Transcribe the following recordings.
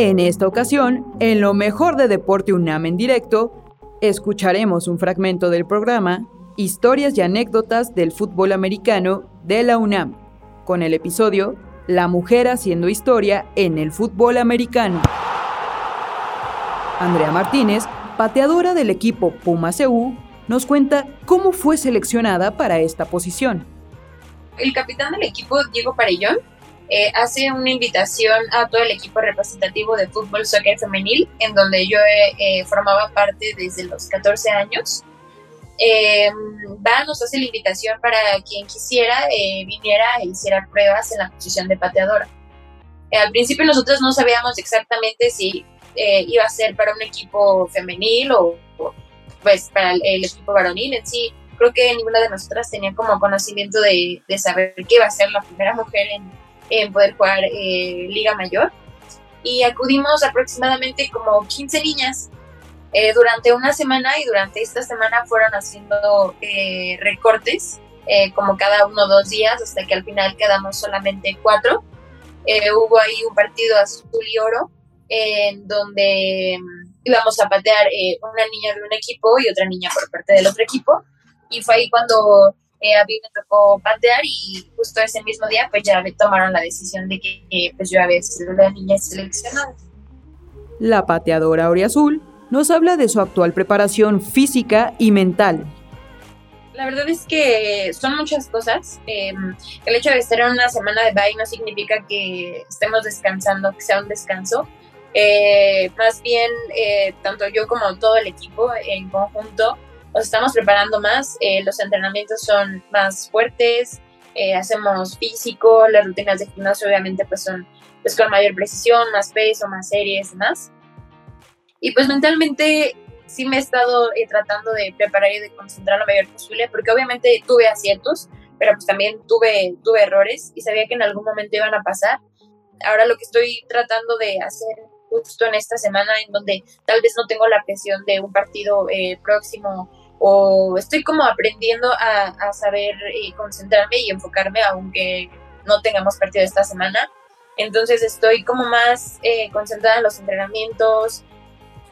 En esta ocasión, en lo mejor de Deporte UNAM en directo, escucharemos un fragmento del programa Historias y anécdotas del fútbol americano de la UNAM, con el episodio La mujer haciendo historia en el fútbol americano. Andrea Martínez, pateadora del equipo Puma CU, nos cuenta cómo fue seleccionada para esta posición. El capitán del equipo, Diego Parellón, eh, hace una invitación a todo el equipo representativo de fútbol soccer femenil, en donde yo eh, formaba parte desde los 14 años. Eh, va, nos hace la invitación para quien quisiera eh, viniera e hiciera pruebas en la posición de pateadora. al principio nosotros no sabíamos exactamente si iba a ser para un equipo femenil o, pues para el, equipo varonil en sí. Creo que ninguna de nosotras tenía como conocimiento de, de saber que iba a ser la primera mujer en, en poder jugar eh, Liga Mayor. Y acudimos aproximadamente como 15 niñas eh, durante una semana y durante esta semana fueron haciendo eh, recortes como cada uno dos días hasta que al final quedamos solamente cuatro. hubo ahí un partido azul y oro en donde mm, íbamos a patear una niña de un equipo y otra niña por parte del otro equipo. Y fue ahí cuando eh, a mí me tocó patear y justo ese mismo día pues ya me tomaron la decisión de que pues yo había sido la niña seleccionada. La pateadora Azul nos habla de su actual preparación física y mental. La verdad es que son muchas cosas. Em, el hecho de estar en una semana de bye no significa que estemos descansando, que sea un descanso. Eh, más bien, eh, tanto yo como todo el equipo en conjunto nos estamos preparando más, eh, los entrenamientos son más fuertes, eh, hacemos físico, las rutinas de gimnasio obviamente pues son pues con mayor precisión, más peso, más series más. Y pues mentalmente sí me he estado eh, tratando de preparar y de concentrar lo mayor posible, porque obviamente tuve aciertos, pero pues también tuve, tuve errores y sabía que en algún momento iban a pasar. Ahora lo que estoy tratando de hacer justo en esta semana, en donde tal vez no tengo la presión de un partido próximo o estoy como aprendiendo a, saber y concentrarme y enfocarme aunque no tengamos partido esta semana. Entonces estoy como más eh, concentrada en los entrenamientos,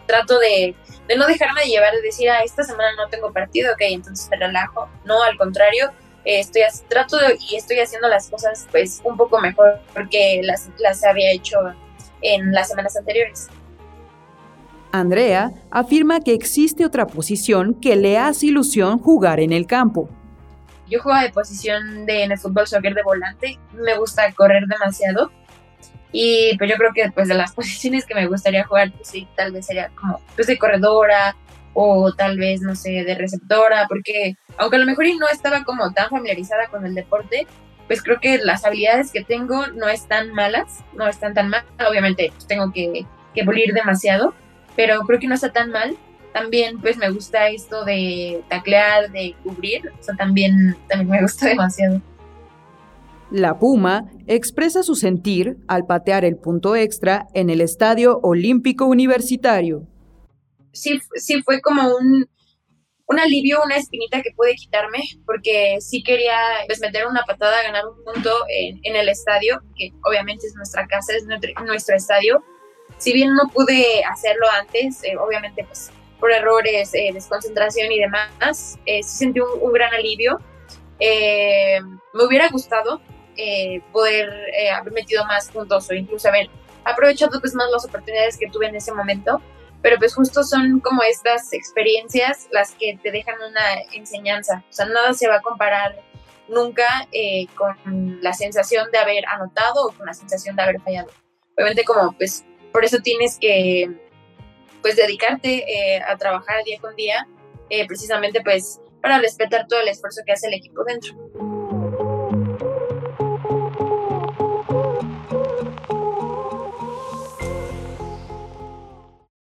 trato de, no dejarme de llevar, de decir, ah, esta semana no tengo partido, ok, entonces me relajo. No, al contrario, eh, estoy trato y estoy haciendo las cosas pues un poco mejor porque las, las había hecho en las semanas anteriores. Andrea afirma que existe otra posición que le hace ilusión jugar en el campo. Yo juego de posición de, en el fútbol soccer de volante, me gusta correr demasiado y pues yo creo que pues de las posiciones que me gustaría jugar, pues sí, tal vez sería como pues de corredora o tal vez, no sé, de receptora, porque aunque a lo mejor no estaba como tan familiarizada con el deporte, pues creo que las habilidades que tengo no están malas, no están tan mal, obviamente pues, tengo que, que pulir demasiado, pero creo que no está tan mal. También pues me gusta esto de taclear, de cubrir, o sea, también, también me gusta demasiado. La Puma expresa su sentir al patear el punto extra en el Estadio Olímpico Universitario. Sí, sí fue como un, un alivio, una espinita que pude quitarme, porque sí quería pues, meter una patada, ganar un punto en, en el estadio, que obviamente es nuestra casa, es nuestro, nuestro estadio, si bien no pude hacerlo antes, eh, obviamente pues por errores, eh, desconcentración y demás, eh, sí sentí un, gran alivio. me hubiera gustado poder haber metido más puntos o incluso haber aprovechado pues más las oportunidades que tuve en ese momento, pero pues justo son como estas experiencias las que te dejan una enseñanza, o sea, nada se va a comparar nunca con la sensación de haber anotado o con la sensación de haber fallado. Obviamente como pues por eso tienes que pues dedicarte eh, a trabajar día con día, eh, precisamente pues para respetar todo el esfuerzo que hace el equipo dentro.